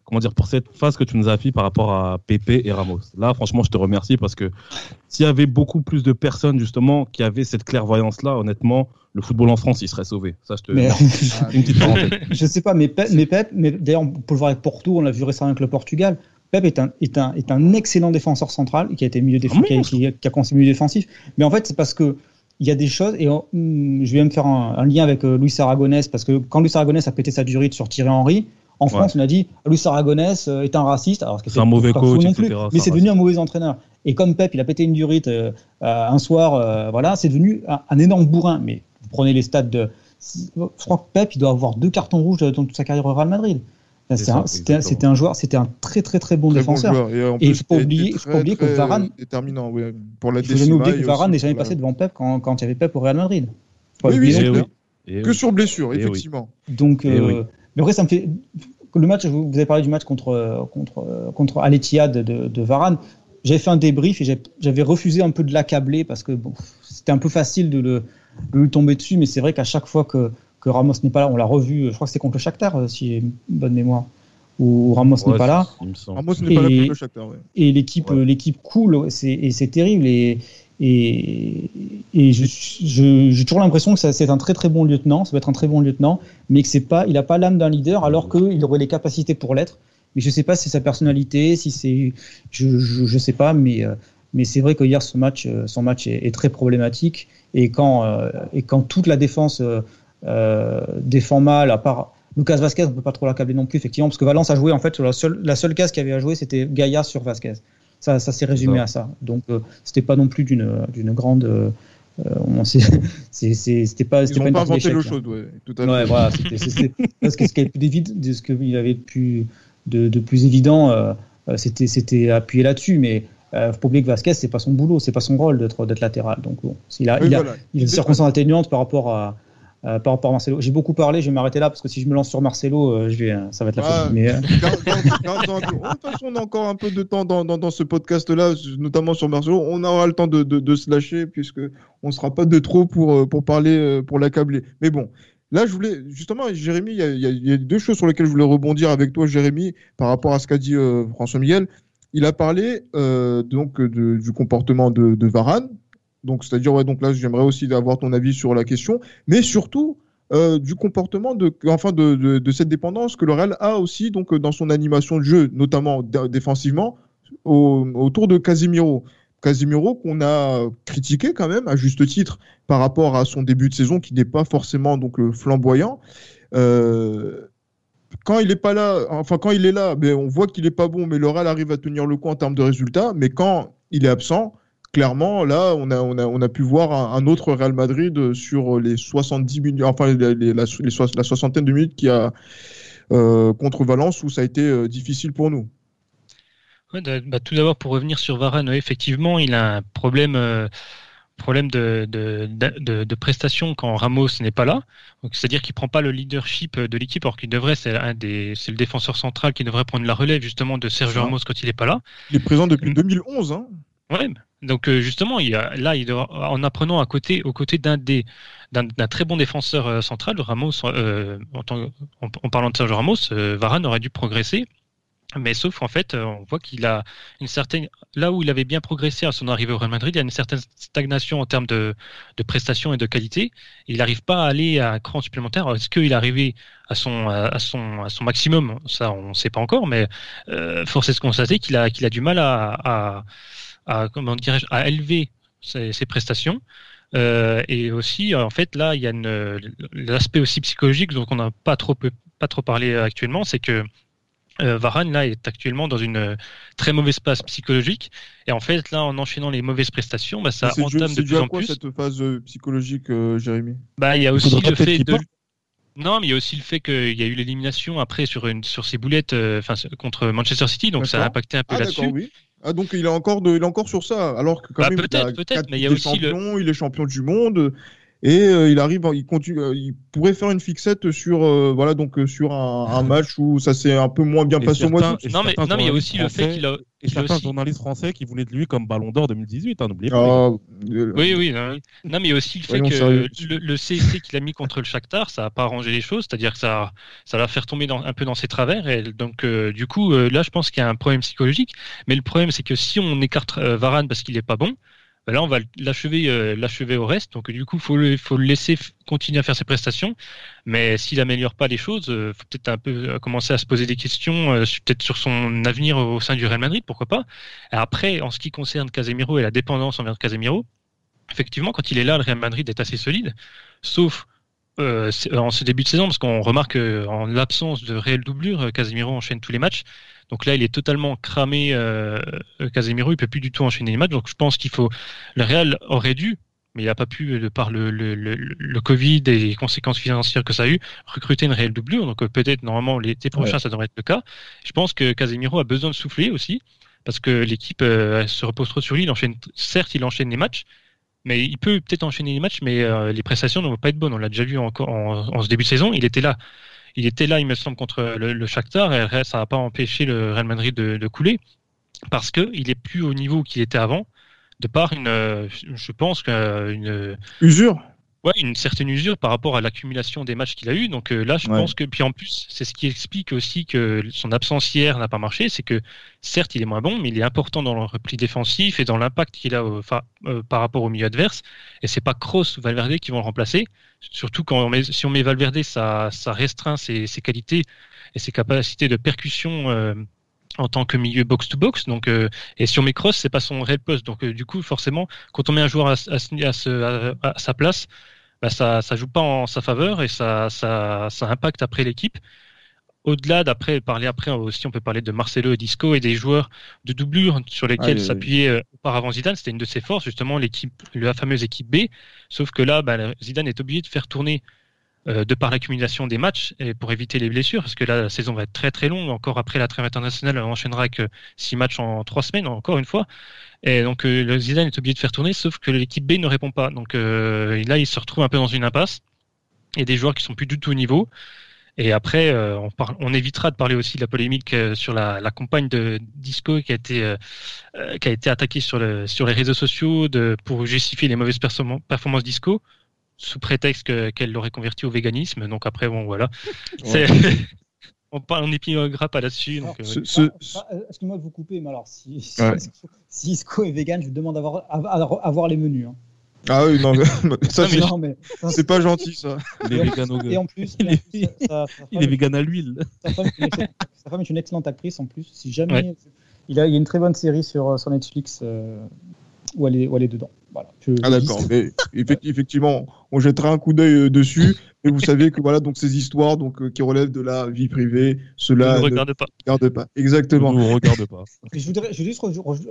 comment dire, pour cette phase que tu nous as fait par rapport à Pépé et Ramos. Là, franchement, je te remercie parce que s'il y avait beaucoup plus de personnes, justement, qui avaient cette clairvoyance-là, honnêtement, le football en France, il serait sauvé. Ça, je te. Mais [LAUGHS] Une petite parenthèse. [LAUGHS] je sais pas, mais Pep, mais Pep, mais d'ailleurs, on peut le voir avec Porto, on l'a vu récemment avec le Portugal. Pep est un, est un, est un excellent défenseur central qui a été milieu défensif, Ah, qui, a- monstre. qui a- qui a conseillé milieu défensif. Mais en fait, c'est parce que il y a des choses, et on- hum, je vais même faire un, un lien avec euh, Luis Aragonès, parce que quand Luis Aragonès a pété sa durite sur Thierry Henry, en France, on a dit Luis Aragonès euh, est un raciste, alors C'est un mauvais coach, non etc., plus, c'est mais c'est devenu un mauvais entraîneur. Et comme Pep, il a pété une durite euh, euh, un soir, euh, voilà, c'est devenu un, un énorme bourrin. Mais vous prenez les stades de, je crois que Pep, il doit avoir deux cartons rouges dans toute sa carrière au Real Madrid. Un- C'était un joueur, c'était un très très très bon Très bon défenseur. joueur. Et, en Et plus, faut pas il oublier- faut très, pas oublier que très Varane- Déterminant, ouais, pour la Il faut oublier que Varane aussi, n'est jamais passé devant Pep quand, quand il y avait Pep au Real Madrid. Faut Oui, oui, clair. plus. Et Que sur blessure, Eh oui. effectivement. Donc, Eh euh, oui. Mais après, ça me fait. Le match, vous avez parlé du match contre, contre, contre Al-Ittihad de, de Varane. J'avais fait un débrief et j'avais refusé un peu de l'accabler parce que bon, c'était un peu facile de le, de lui tomber dessus, mais c'est vrai qu'à chaque fois que, que Ramos n'est pas là, on l'a revu, je crois que c'était contre le Shakhtar, euh, si j'ai une bonne mémoire, où Ramos Ouais, n'est pas là. Ramos n'est pas là Et- pour le Shakhtar. ouais. et l'équipe Ouais. euh, l'équipe coule c'est et c'est terrible et et, et j'ai toujours l'impression que c'est un très très bon lieutenant ça peut être un très bon lieutenant mais que c'est pas il a pas l'âme d'un leader alors qu'il aurait les capacités pour l'être mais je sais pas si c'est sa personnalité si c'est je, je je sais pas mais euh, mais c'est vrai que hier ce match euh, son match est, très problématique et quand euh, et quand toute la défense euh, euh, défend mal à part Lucas Vasquez, on peut pas trop l'accabler non plus, effectivement, parce que Valence a joué en fait la seule, la seule case qu'il avait à jouer, c'était Gaïa sur Vasquez. Ça, ça s'est résumé Ça. à ça. Donc, euh, c'était pas non plus d'une d'une grande. euh, euh, on s'est- [LAUGHS] c'est- c'est- c'était pas. Ils une pas partie inventé l'eau chaude, ouais, tout à fait. Ouais, voilà, c'était c'était- parce que ce qu'il avait de plus, de, de plus évident, euh, euh, c'était c'était appuyer là-dessus, mais euh, faut pas oublier que Vasquez, c'est pas son boulot, c'est pas son rôle d'être d'être latéral. Donc bon, il a, Oui, il a, voilà. il a des circonstances atténuantes par rapport à euh, par rapport à Marcelo. J'ai beaucoup parlé, je vais m'arrêter là parce que si je me lance sur Marcelo, euh, je vais, euh, ça va être la Ah. folie. Mais, euh, on a encore un peu de temps dans, dans, dans ce podcast-là, notamment sur Marcelo. On aura le temps de, de, de se lâcher, puisque on ne sera pas de trop pour, euh, pour parler, euh, pour l'accabler. Mais bon, là, je voulais, justement, Jérémy, il y, a- y y deux choses sur lesquelles je voulais rebondir avec toi, Jérémy, par rapport à ce qu'a dit euh, François Miguel. Il a parlé euh, donc de- du comportement de, de Varane. Donc, c'est-à-dire, ouais, donc là, j'aimerais aussi avoir ton avis sur la question, mais surtout euh, du comportement de, enfin, de, cette dépendance que le a aussi donc dans son animation de jeu, notamment dé- défensivement, au- autour de Casemiro. Casemiro qu'on a critiqué quand même à juste titre par rapport à son début de saison qui n'est pas forcément donc euh, flamboyant. Euh, quand il est pas là, enfin quand il est là, ben, on voit qu'il est pas bon, mais le arrive à tenir le coup en termes de résultats. Mais quand il est absent, clairement, là, on a, on a, on a pu voir un, un autre Real Madrid sur les 70 minutes, enfin les, les- la, les soix- la soixantaine de minutes qu'il y a euh, contre Valence où ça a été euh, difficile pour nous. Ouais, bah, bah, tout d'abord, pour revenir sur Varane, ouais, effectivement, il a un problème, euh, problème de, de, de, de prestation quand Ramos n'est pas là. C'est-à-dire qu'il prend pas le leadership de l'équipe, alors qu'il devrait, c'est le défenseur central qui devrait prendre la relève justement de Sergio. Ramos quand il n'est pas là. Il est présent depuis Mm. 2011. Hein. Ouais. Donc euh, justement, il y a, là, il en apprenant à côté, aux côtés d'un des, d'un, très bon défenseur euh, central, Ramos, euh, en, tant- en, en parlant de Sergio Ramos, euh, Varane aurait dû progresser. Mais sauf qu'en fait, on voit qu'il a une certaine, là où il avait bien progressé à son arrivée au Real Madrid, il y a une certaine stagnation en termes de, de prestations et de qualité. Il n'arrive pas à aller à un cran supplémentaire. Est-ce qu'il est arrivé à son, à son, à son maximum? Ça, on ne sait pas encore, mais force est de constater qu'il a, qu'il a du mal à, à, à, comment dirais-je, à élever ses, ses prestations. Euh, et aussi, en fait, là, il y a l'aspect aussi psychologique, donc on n'a pas trop, pas trop parlé actuellement, c'est que euh, Varane là est actuellement dans une très mauvaise passe psychologique. Et en fait là en enchaînant les mauvaises prestations bah, ça entame de plus à en quoi plus. cette phase euh, psychologique, euh, Jérémy? Bah il y a aussi le fait qu'il de non mais il y a aussi le fait qu'il y a eu l'élimination après sur une sur ses boulettes euh, enfin contre Manchester City donc ça a impacté un peu Ah là-dessus. oui. Ah donc il est encore de, il est encore sur ça, alors que quand Bah, même il peut-être, a peut-être, quatre mais il y a aussi le- champions, il est champion du monde et euh, il arrive, il continue, euh, il pourrait faire une fixette sur euh, voilà donc euh, sur un, un [LAUGHS] match où ça s'est un peu moins bien Et passé au mois d'août. non mais non mais il y a aussi le fait qu'il a Et a certains aussi- journalistes français qui voulaient de lui comme Ballon d'Or 2018, hein, n'oubliez pas. Ah, euh, Oui, oui. Non, mais il y a aussi le fait Voyons que sérieux. le, le CSC qu'il a mis contre le Shakhtar, ça n'a pas arrangé les choses. C'est-à-dire que ça, ça va faire tomber dans- un peu dans ses travers. Et donc, euh, du coup, euh, là, je pense qu'il y a un problème psychologique. Mais le problème, c'est que si on écarte euh, Varane parce qu'il n'est pas bon, ben là, on va l'achever, euh, l'achever au reste. Donc, du coup, le, faut le laisser continuer à faire ses prestations. Mais s'il améliore pas les choses, euh, faut peut-être un peu euh, commencer à se poser des questions, euh, peut-être sur son avenir au sein du Real Madrid, pourquoi pas. Après, en ce qui concerne Casemiro et la dépendance envers Casemiro, effectivement, quand il est là, le Real Madrid est assez solide, sauf euh, en ce début de saison, parce qu'on remarque euh, en l'absence de réelle doublure, euh, Casemiro enchaîne tous les matchs. Donc là, il est totalement cramé. Euh, Casemiro, il peut plus du tout enchaîner les matchs. Donc je pense qu'il faut. Le Real aurait dû, mais il n'a pas pu, de par le, le, le, le Covid et les conséquences financières que ça a eu, recruter une réelle doublure. Donc peut-être normalement l'été prochain, ça devrait être le cas. Je pense que Casemiro a besoin de souffler aussi, parce que l'équipe euh, se repose trop sur lui. Il enchaîne, certes, il enchaîne les matchs, mais il peut peut-être enchaîner les matchs, mais euh, les prestations ne vont pas être bonnes. On l'a déjà vu encore en, ce début de saison. Il était là. Il était là, il me semble, contre le, Shakhtar, et ça n'a pas empêché le Real Madrid de, couler, parce qu'il est plus au niveau qu'il était avant, de par une, euh, je pense qu'une Usure. Ouais, une certaine usure par rapport à l'accumulation des matchs qu'il a eu. Donc euh, là, je Ouais. pense que puis en plus, c'est ce qui explique aussi que son absence hier n'a pas marché, c'est que certes, il est moins bon, mais il est important dans le repli défensif et dans l'impact qu'il a au- enfin, euh, par rapport au milieu adverse. Et c'est pas Kroos ou Valverde qui vont le remplacer. Surtout quand on met, si on met Valverde, ça, ça restreint ses, ses qualités et ses capacités de percussion. euh, en tant que milieu box-to-box, donc euh, et si on met Cross, c'est pas son réel poste, donc euh, du coup forcément, quand on met un joueur à, à ce- à ce- à- à sa place, bah, ça ça joue pas en sa faveur et ça ça, ça impacte après l'équipe. au-delà d'après parler après aussi, on peut parler de Marcelo et Disco et des joueurs de doublure sur lesquels s'appuyait auparavant Zidane. C'était une de ses forces, justement, l'équipe, la fameuse équipe B. Sauf que là, bah, Zidane est obligé de faire tourner euh, de par l'accumulation des matchs et pour éviter les blessures, parce que là, la saison va être très très longue. Encore après la trêve internationale, on enchaînera avec six matchs en trois semaines, encore une fois. Et donc, euh, le Zidane est obligé de faire tourner, sauf que l'équipe B ne répond pas. Donc euh, là, il se retrouve un peu dans une impasse. Il y a des joueurs qui sont plus du tout au niveau. Et après, on, évitera de parler aussi de la polémique sur la, campagne de Disco qui a été, attaquée sur, le, sur les réseaux sociaux pour justifier les mauvaises performances Disco sous prétexte qu'elle l'aurait converti au véganisme. Donc après, bon, voilà. [LAUGHS] [LAUGHS] on parle en épigramme pas là-dessus. Euh, excuse-moi de vous couper, mais alors si, [LAUGHS] si, Isco est vegan, je vous demande d'avoir avoir les menus. Hein. Ah oui, non, ça c'est pas gentil ça. Il est vegan Et en plus, il est, vegan à l'huile. Sa, femme est une excellente actrice en plus. Si jamais, il, a, il y a une très bonne série sur, sur Netflix euh, où, elle est, où elle est dedans ah d'accord, mais effectivement, on jettera un coup d'œil euh, dessus. [LAUGHS] Et vous savez que voilà, donc ces histoires donc euh, qui relèvent de la vie privée, cela ne regarde pas. Regarde pas. Exactement. Ne regarde pas. [LAUGHS] je voudrais je juste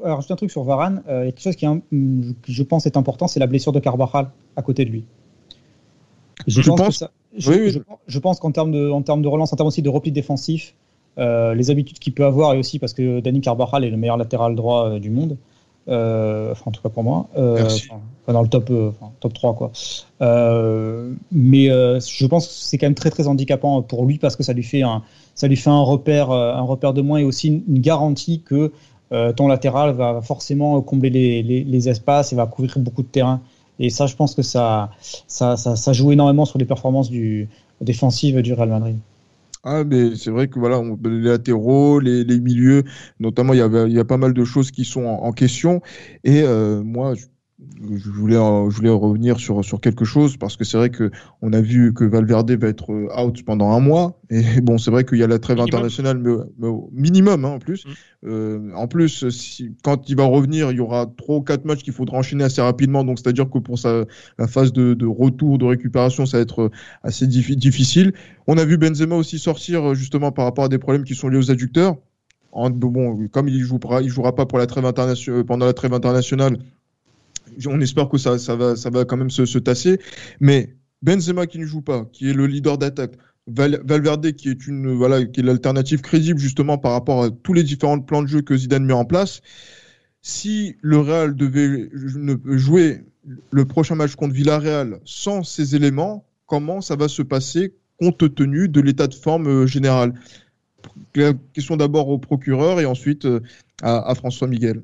rajouter un truc sur Varane. Euh, il y a quelque chose qui, je pense est important, c'est la blessure de Carvajal à côté de lui. Je, pense, je, pense qu'en termes de en termes de relance, en termes aussi de repli défensif, les habitudes qu'il peut avoir et aussi parce que Danny Carvajal est le meilleur latéral droit du monde. Euh, enfin, en tout cas pour moi. Euh, dans le top, euh, top 3, quoi. mais je pense que c'est quand même très, très handicapant pour lui parce que ça lui fait un, ça lui fait un repère, un repère de moins et aussi une, garantie que ton latéral va forcément combler les, les, espaces et va couvrir beaucoup de terrain. Et ça, je pense que ça, ça, ça, ça joue énormément sur les performances du, défensives du Real Madrid. Ah, mais c'est vrai que voilà, on, les latéraux, les, les milieux, notamment, il y, il y a pas mal de choses qui sont en, question. Et euh, moi, je voulais, je voulais revenir sur, sur quelque chose parce que c'est vrai que on a vu que Valverde va être euh, out pendant un mois. [LAUGHS] Et bon c'est vrai qu'il y a la trêve internationale mais, au minimum hein, en plus. Mm. euh, en plus si, quand il va revenir il y aura trois ou quatre matchs qu'il faudra enchaîner assez rapidement. Donc c'est à dire que pour sa la phase de, de, retour de récupération ça va être euh, assez difficile. On a vu Benzema aussi sortir justement par rapport à des problèmes qui sont liés aux adducteurs. Bon comme il jouera il jouera pas pour la trêve internationale pendant la trêve internationale on espère que ça, va, quand même se, tasser. Mais Benzema qui ne joue pas, qui est le leader d'attaque, Valverde qui est une l'alternative crédible justement par rapport à tous les différents plans de jeu que Zidane met en place. Si le Real devait jouer le prochain match contre Villarreal sans ces éléments, comment ça va se passer compte tenu de l'état de forme euh, général? Question d'abord au procureur et ensuite euh, à, François Miguel.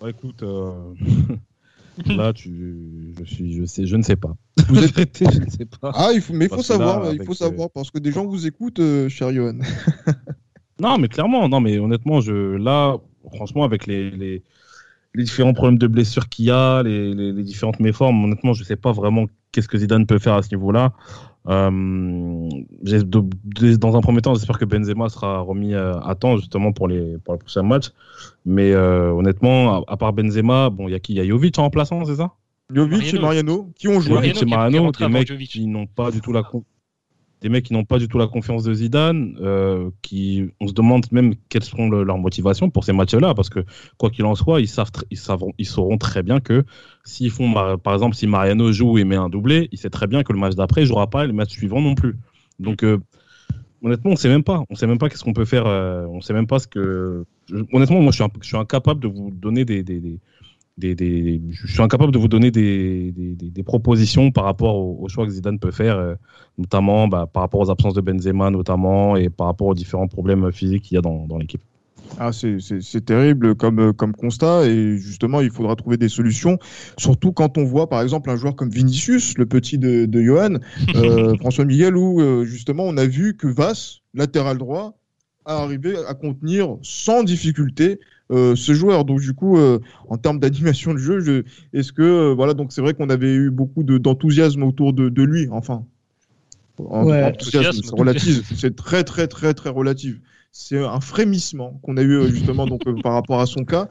Bah, écoute, euh, [LAUGHS] [LAUGHS] Là, tu, je suis, je sais, je ne sais pas. [LAUGHS] Vous êtes traité, je ne sais pas. Ah, il faut, mais il faut savoir, il faut savoir parce que des gens vous écoutent, euh, cher Johan. [LAUGHS] non, mais clairement, non, mais honnêtement, je, là, franchement, avec les, les, les différents problèmes de blessures qu'il y a, les, les, les, différentes méformes, honnêtement, je ne sais pas vraiment qu'est-ce que Zidane peut faire à ce niveau-là. Euh, dans un premier temps, j'espère que Benzema sera remis euh, à temps justement pour les, pour les prochains matchs. Mais euh, honnêtement, à, part Benzema, bon, il y a qui? Il y a Jovic en remplaçant, c'est ça? Jovic et Mariano qui ont joué. Jovic et Mariano, des mecs qui n'ont pas du tout la des mecs qui n'ont pas du tout la confiance de Zidane, euh, qui on se demande même quelles seront leurs motivations pour ces matchs-là, parce que quoi qu'il en soit, ils savent, ils sauront très bien que s'ils font, par exemple, si Mariano joue et met un doublé, il sait très bien que le match d'après, il jouera pas et le match suivant non plus. Donc euh, honnêtement, on sait même pas, on sait même pas qu'est-ce qu'on peut faire, euh, on sait même pas ce que. Honnêtement, moi, je suis, incapable de vous donner des des, je suis incapable de vous donner des, des propositions par rapport au, choix que Zidane peut faire, euh, notamment bah, par rapport aux absences de Benzema, notamment, et par rapport aux différents problèmes physiques qu'il y a dans, dans l'équipe. Ah, c'est terrible comme, comme constat et justement il faudra trouver des solutions, surtout quand on voit par exemple un joueur comme Vinicius, le petit de, de Johan, [LAUGHS] euh, François Miguel, où euh, justement on a vu que Vass, latéral droit, a arrivé à contenir sans difficulté euh, ce joueur. Donc du coup, euh, en termes d'animation de jeu, est-ce que euh, voilà, donc c'est vrai qu'on avait eu beaucoup d'enthousiasme autour de, lui. Enfin, enthousiasme, c'est relatif. C'est très très très très relatif. C'est un frémissement qu'on a eu justement donc par rapport à son cas.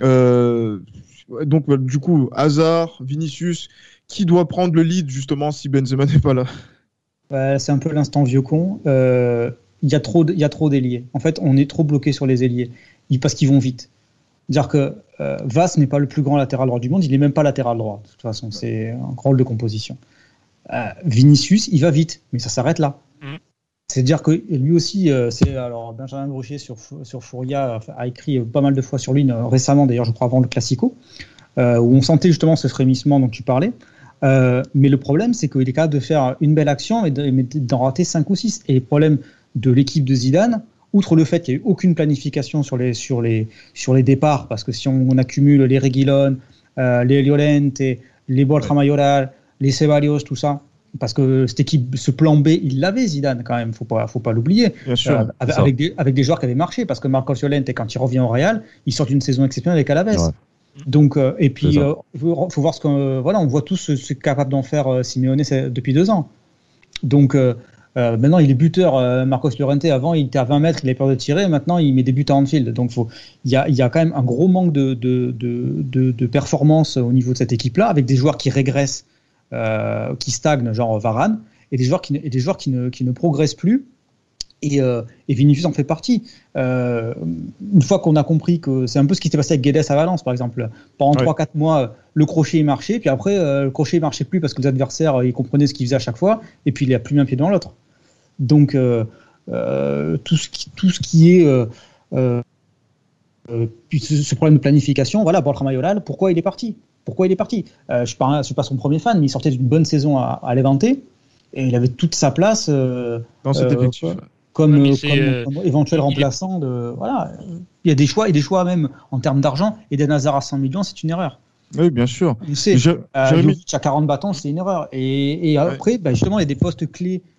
donc du coup, Hazard, Vinicius, qui doit prendre le lead justement si Benzema n'est pas là? C'est un peu l'instant vieux con. Il y a trop, il y a trop d'ailiers. En fait, on est trop bloqué sur les ailiers parce qu'ils vont vite. Dire que euh, Vass n'est pas le plus grand latéral droit du monde, il n'est même pas latéral droit. De toute façon, c'est un rôle de composition. Euh, Vinicius, il va vite, mais ça s'arrête là. Mm. C'est-à-dire que lui aussi, euh, c'est alors Benjamin Brochet sur sur Fouria a écrit pas mal de fois sur lui récemment, d'ailleurs, je crois avant le Classico, où on sentait justement ce frémissement dont tu parlais. mais le problème, c'est qu'il est capable de faire une belle action et d'en rater 5 ou 6. Et le problème de l'équipe de Zidane, outre le fait qu'il n'y a eu aucune planification sur les, sur les, sur les départs, parce que si on, accumule les Reguilon, euh, les Llorente, les Borja Mayoral, les Ceballos, tout ça, parce que cette équipe, ce plan B, il l'avait Zidane quand même, faut pas, faut pas l'oublier. Euh, avec, des, avec des joueurs qui avaient marché, parce que Marcos Llorente, quand il revient au Real, il sort d'une saison exceptionnelle avec Alaves. Donc, euh, et puis, il faut, faut, voir ce qu'on, voilà, on voit tous ce, ce capable d'en faire Simeone depuis deux ans. Donc, euh, maintenant, il est buteur. Euh, Marcos Llorente, avant, il était à 20 mètres, il avait peur de tirer. Maintenant, il met des buts à Anfield. Donc, il y a, y a, quand même un gros manque de, de, de, de performance au niveau de cette équipe-là, avec des joueurs qui régressent, euh, qui stagnent, genre Varane, et des joueurs qui, et des joueurs qui, ne, qui ne progressent plus. Et, et, Vinicius en fait partie. Une fois qu'on a compris que c'est un peu ce qui s'est passé avec Guedes à Valence, par exemple. Pendant 3-4 mois, le crochet marchait, puis après, le crochet marchait plus parce que les adversaires ils comprenaient ce qu'ils faisaient à chaque fois, et puis il a plus un pied dans l'autre. Donc, euh, euh, tout, ce qui, tout ce qui est euh, ce, problème de planification, voilà, Borja Mayoral, pourquoi il est parti? Pourquoi il est parti? Je ne suis, pas son premier fan, mais il sortait d'une bonne saison à, à Levante et il avait toute sa place dans cet effectif. Comme, éventuel remplaçant de voilà. Il y a des choix et des choix même en termes d'argent et des Nazar à 100 millions c'est une erreur. Oui bien sûr. C'est à 40 bâtons c'est une erreur. Et, après bah, justement il y a des postes clés euh,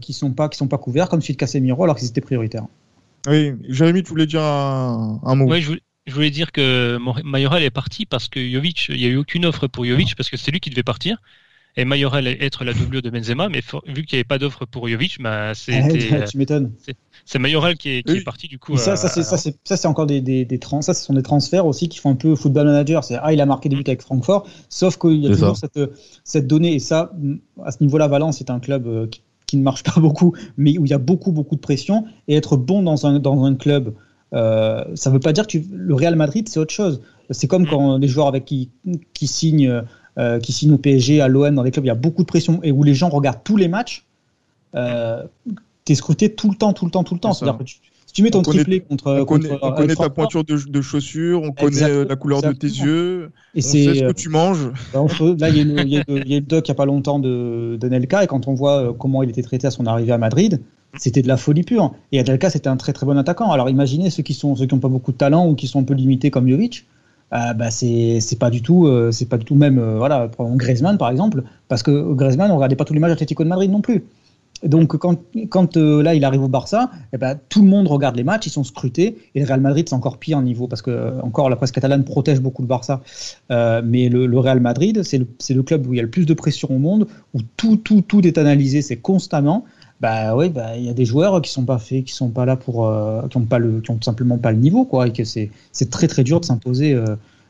qui sont pas qui sont pas couverts comme celui de Casemiro alors qu'ils étaient prioritaires. Oui, Jérémy, tu voulais dire un, mot? Oui, je voulais, dire que Mayoral est parti parce que Jovic, il n'y a eu aucune offre pour Jovic parce que c'est lui qui devait partir. Et Mayoral être la doublure de Benzema, mais vu qu'il n'y avait pas d'offre pour Jovic, bah, c'était. tu m'étonnes. C'est Mayoral qui est, qui est parti du coup. ça, ça c'est encore des, des, des trans, ça, ce sont des transferts aussi qui font un peu football manager. C'est ah, il a marqué des buts avec Francfort, sauf qu'il y a toujours cette, cette donnée et ça, à ce niveau-là, Valence est un club euh, qui qui ne marche [LAUGHS] pas beaucoup, mais où il y a beaucoup, beaucoup de pression. Et être bon dans un, dans un club, euh, ça ne veut pas dire que le Real Madrid, c'est autre chose. C'est comme quand les joueurs avec qui, qui, signent, euh, qui signent au PSG, à l'OM, dans des clubs, il y a beaucoup de pression et où les gens regardent tous les matchs. Euh, tu es scruté tout le temps, tout le temps, tout le temps. C'est-à-dire que tu, tu mets ton triplé contre. On connaît, on connaît ta pointure de, chaussures, on connaît la couleur de tes yeux, et on sait ce que tu manges. Là, il y, a le doc il n'y a pas longtemps de, de Nelka, et quand on voit euh, comment il était traité à son arrivée à Madrid, c'était de la folie pure. Et Nelka, c'était un très très bon attaquant. Alors imaginez ceux qui sont ceux qui n'ont pas beaucoup de talent ou qui sont un peu limités comme Jovic. Euh, bah c'est pas du tout euh, c'est pas du tout même euh, voilà Griezmann par exemple parce que Griezmann on regardait pas tous les matchs d'Atlético de Madrid non plus donc quand, quand euh, là il arrive au Barça, eh ben, tout le monde regarde les matchs, ils sont scrutés. Et le Real Madrid c'est encore pire niveau parce que euh, encore la presse catalane protège beaucoup le Barça, euh, mais le, Real Madrid c'est le, le, club où il y a le plus de pression au monde, où tout tout tout est analysé, c'est constamment. Bah oui, bah il y a des joueurs qui sont pas faits, qui sont pas là pour, qui ont pas le, qui ont simplement pas le niveau quoi, et que c'est très très dur de s'imposer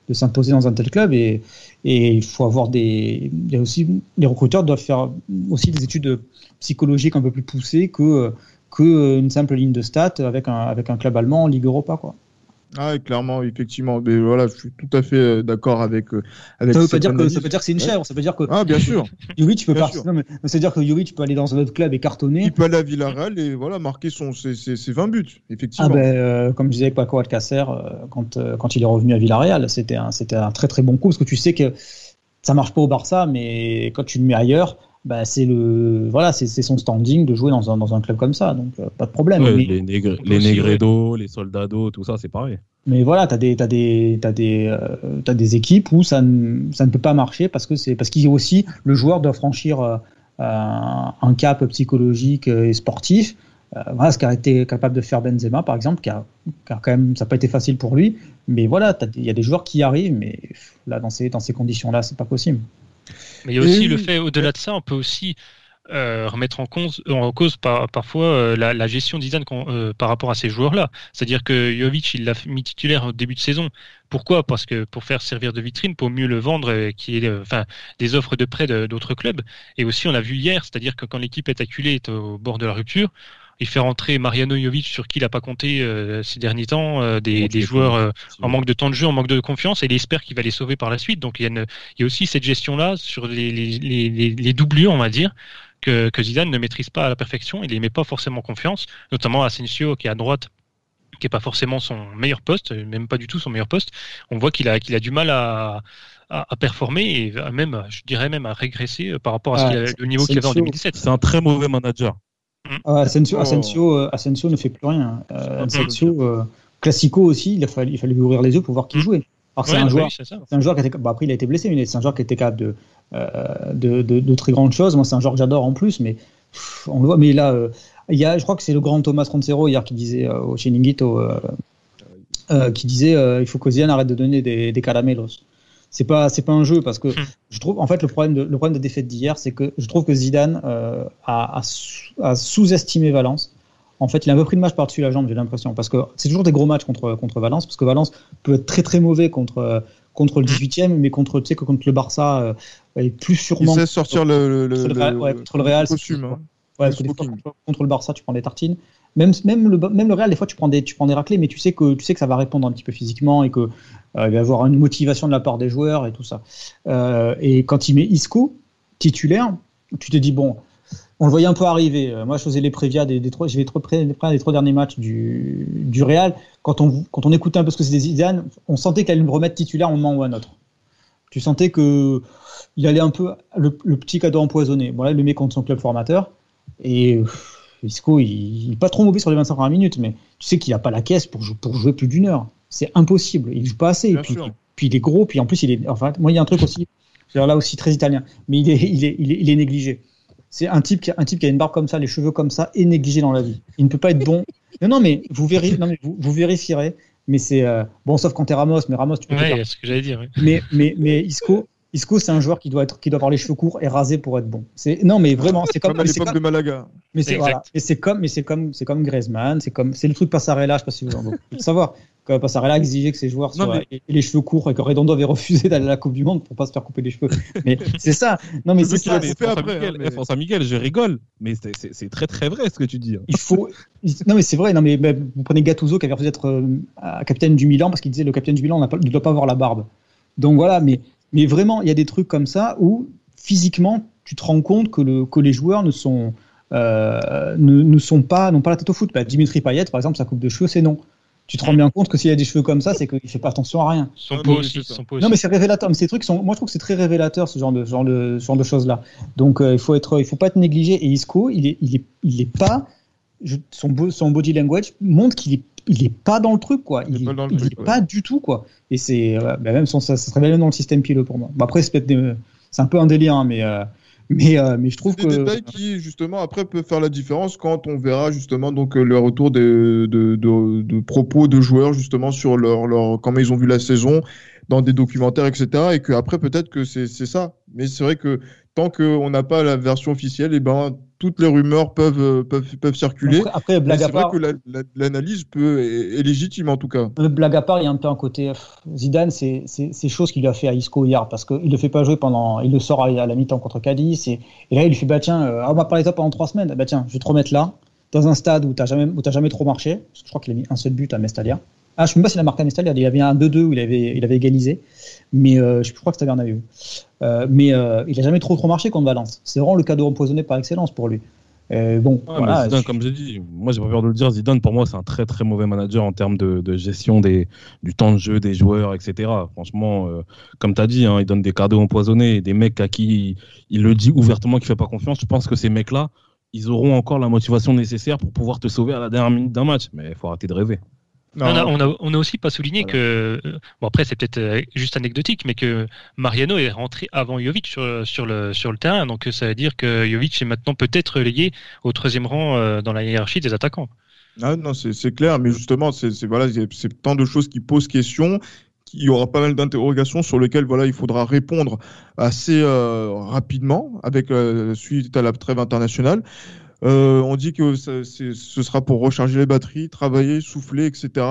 de s'imposer dans un tel club et, il faut avoir des il aussi les recruteurs doivent faire aussi des études psychologique un peu plus poussé que, une simple ligne de stats avec un, avec un club allemand en Ligue Europa. Ah, clairement, effectivement. Mais voilà, je suis tout à fait euh, d'accord avec, euh, avec. Ça veut pas dire que ça veut dire que c'est une chèvre. Ça veut dire que. Ah, bien sûr. [LAUGHS] Jovic peut pas. Non, mais ça veut dire que Jovic peut aller dans un autre club et cartonner. Il peut aller à Villarreal et voilà marquer son ses, ses, 20 buts, effectivement. Ah ben, euh, comme je disais Paco Alcacer quand quand il est revenu à Villarreal, c'était un un très très bon coup parce que tu sais que ça marche pas au Barça, mais quand tu le mets ailleurs, bah, c'est le voilà c'est son standing de jouer dans un, dans un club comme ça donc euh, pas de problème. Les, négr les Negredo les Soldados tout ça c'est pareil. Mais voilà tu as des as des as des euh, as des équipes où ça ne, ça ne peut pas marcher parce que c'est parce qu'il y a aussi le joueur doit franchir euh, un cap psychologique et sportif. Voilà ce qu'a été capable de faire Benzema par exemple qui a, qui a quand même ça n'a pas été facile pour lui. Mais voilà il y a des joueurs qui y arrivent mais là dans ces dans ces conditions là c'est pas possible mais il y a aussi le fait, au-delà de ça, on peut aussi euh, remettre en cause, en cause par, parfois euh, la, gestion d'Izan euh, par rapport à ces joueurs-là. C'est-à-dire que Jovic, il l'a mis titulaire au début de saison. Pourquoi? Parce que pour faire servir de vitrine, pour mieux le vendre, qui est enfin des offres de prêt d'autres clubs. Et aussi, on l'a vu hier, c'est-à-dire que quand l'équipe est acculée, est au bord de la rupture, il fait rentrer Mariano Jovic sur qui il n'a pas compté euh, ces derniers temps, euh, des, des, joueurs euh, en manque de temps de jeu, en manque de confiance, et il espère qu'il va les sauver par la suite. Donc il y a, une, il y a aussi cette gestion-là sur les, les, les, les, doublures, on va dire, que, que Zidane ne maîtrise pas à la perfection. Il ne met pas forcément confiance, notamment Asensio qui est à droite qui est pas forcément son meilleur poste, même pas du tout son meilleur poste. On voit qu'il a, qu'il a du mal à, à, performer et même, je dirais même à régresser par rapport à ce le niveau qu'il avait en 2017. C'est un très mauvais manager. Ah, Asensio, euh, Asensio, ne fait plus rien. Euh, Asensio, euh, Classico aussi, il a fallu, il fallait lui ouvrir les yeux pour voir qui mm. jouait. Alors c'est un, joueur, un joueur qui était, bon, après il a été blessé, mais c'est un joueur qui était capable de, de, de, très grandes choses. Moi, c'est un joueur que j'adore en plus, mais on le voit. Mais là, il y a, je crois que c'est le grand Thomas Roncero hier qui disait au Chiringuito, qui disait il faut que Zian arrête de donner des, des caramelos c'est pas c'est pas un jeu parce que hmm. je trouve en fait le problème de le problème de défaite d'hier c'est que je trouve que Zidane euh, a, a, sous-estimé Valence. En fait, il a un peu pris de match par-dessus la jambe, j'ai l'impression, parce que c'est toujours des gros matchs contre contre Valence, parce que Valence peut être très très mauvais contre contre le 18e, mais contre tu sais que contre le Barça euh, est plus sûrement. Il sait sortir le, le, contre le, ouais, contre le Real, costume, hein. ouais, contre le Barça, tu prends des tartines. Même, le, Real, des fois, tu prends des, tu raclés, mais tu sais que ça va répondre un petit peu physiquement et que euh, va y avoir une motivation de la part des joueurs et tout ça. Euh, et quand il met Isco titulaire, tu te dis bon, on le voyait un peu arriver. Euh, moi, je faisais les prévias des, trois, je vais trop des trois derniers matchs du, Real. Quand on, écoutait un peu ce que c'était Zidane, on sentait qu'il allait le remettre titulaire un moment ou un autre. Tu sentais que il allait un peu le, petit cadeau empoisonné. Bon là, il le met contre son club formateur et Isco, il, n'est pas trop mauvais sur les 25 premières minutes, mais tu sais qu'il n'a pas la caisse pour, pour jouer plus d'une heure. C'est impossible. Il joue pas assez. Et puis, puis, il est gros. Puis en plus, il est. Enfin, moi, il y a un truc aussi. là aussi très italien, mais il est, il est, il est, négligé. C'est un type, qui, un type qui a une barbe comme ça, les cheveux comme ça, est négligé dans la vie. Il ne peut pas être bon. [LAUGHS] Non, non, mais vous, non, mais vous, vous vérifierez. Mais c'est euh, bon, sauf quand t'es Ramos, mais Ramos, tu peux. Ouais, ce que j'allais dire. Mais, mais, mais Isco, Isco, c'est un joueur qui doit être, qui doit avoir les cheveux courts et rasés pour être bon. C'est non, mais vraiment, c'est comme, comme à l'époque de Malaga. Mais c'est voilà. Et c'est comme, mais c'est comme, c'est comme Griezmann, c'est comme, c'est le truc Passarella. Je sais pas si vous en avez savoir. Que Passarella exigeait que ses joueurs soient les cheveux courts et que Redondo avait refusé d'aller à la Coupe du Monde pour pas se faire couper les cheveux. Mais c'est ça. Non, mais c'est ça. Après, Miguel, hein, François Miguel, je rigole, mais c'est très très vrai ce que tu dis. Hein. Il faut. Non, mais c'est vrai. Non, mais vous prenez Gattuso qui avait refusé d'être euh, capitaine du Milan parce qu'il disait le capitaine du Milan ne doit pas avoir la barbe. Donc voilà, mais mais vraiment, il y a des trucs comme ça où physiquement, tu te rends compte que, le, que les joueurs ne sont, euh, ne, ne, sont pas, n'ont pas la tête au foot. Bah, Dimitri Payet, par exemple, sa coupe de cheveux, c'est non. Tu te rends bien compte que s'il a des cheveux comme ça, c'est qu'il fait pas attention à rien. Son pot aussi, son Non, mais c'est révélateur. Mais ces trucs sont, moi, je trouve que c'est très révélateur ce genre de, genre de, genre de choses-là. Donc, euh, il faut être, il faut pas être négligé. Et Isco, il est, il est, il est pas, son, son body language montre qu'il est il est pas dans le truc quoi. Il, il, est, pas, du tout quoi. Et c'est euh, bah, même son, ça, ça se révèle dans le système pilot pour moi. Bon, après c'est c'est un peu un délire hein, mais euh, mais euh, mais je trouve des que des détails qui justement après peuvent faire la différence quand on verra justement donc le retour de, de, de, de propos de joueurs justement sur leur, leur comment ils ont vu la saison dans des documentaires etc et que après peut-être que c'est ça. Mais c'est vrai que tant qu'on n'a pas la version officielle, et eh ben, toutes les rumeurs peuvent, euh, peuvent, peuvent circuler. Après, blague c'est vrai que l'analyse peut est, légitime en tout cas. Blague à part, il y a un peu un côté Zidane, c'est ces choses qu'il a fait à Isco hier parce qu'il ne le fait pas jouer pendant, il le sort à, la mi-temps contre Cadiz et, et, là il lui fait bah tiens, euh, on m'a parlé de toi pendant trois semaines, bah tiens, je vais te remettre là dans un stade où tu n'as jamais, jamais trop marché. Je crois qu'il a mis un seul but à Mestalia. Ah, je ne sais pas s'il a marqué à Mestalia, il y avait un 2-2 où il avait, il avait égalisé mais euh, je crois que c'était Bernabeu. Euh, mais euh, il n'a jamais trop trop marché contre Valence. C'est vraiment le cadeau empoisonné par excellence pour lui. bon, voilà, Zidane, comme j'ai dit, moi j'ai pas peur de le dire, Zidane pour moi c'est un très très mauvais manager en termes de, de gestion des, du temps de jeu des joueurs, etc. Franchement, comme tu as dit, hein, il donne des cadeaux empoisonnés, des mecs à qui il, le dit ouvertement qu'il fait pas confiance. Je pense que ces mecs-là, ils auront encore la motivation nécessaire pour pouvoir te sauver à la dernière minute d'un match. Mais il faut arrêter de rêver. On a, on, a, aussi pas souligné que, bon après c'est peut-être euh, juste anecdotique, mais que Mariano est rentré avant Jovic sur, sur, le, sur le terrain, donc ça veut dire que Jovic est maintenant peut-être relégué au troisième rang euh, dans la hiérarchie des attaquants. Ah non, c'est clair, mais justement, c'est voilà, c'est tant de choses qui posent question. Il y aura pas mal d'interrogations sur lesquelles voilà, il faudra répondre assez euh, rapidement avec suite à la trêve internationale. Euh, on dit que ce sera pour recharger les batteries, travailler, souffler, etc.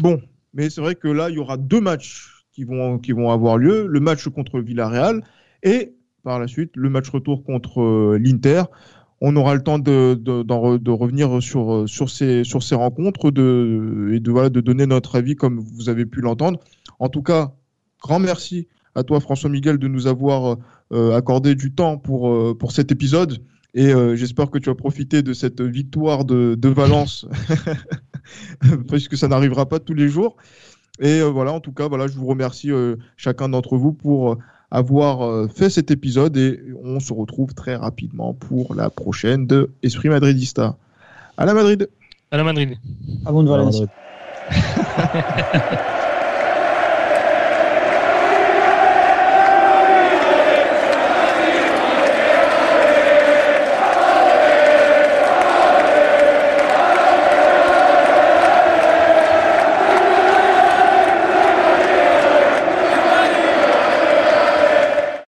Bon, mais c'est vrai que là, il y aura deux matchs qui vont, avoir lieu. Le match contre Villarreal et par la suite le match retour contre euh, l'Inter. on aura le temps de, revenir sur, ces, rencontres et de, donner notre avis comme vous avez pu l'entendre. En tout cas, grand merci à toi François Miguel de nous avoir euh, accordé du temps pour cet épisode. Et euh, j'espère que tu as profité de cette victoire de, de Valence, [LAUGHS] puisque ça n'arrivera pas tous les jours. Et voilà, en tout cas, voilà, je vous remercie chacun d'entre vous pour avoir fait cet épisode et on se retrouve très rapidement pour la prochaine de Esprit Madridista. À la Madrid. À la Madrid. À bon de Valence.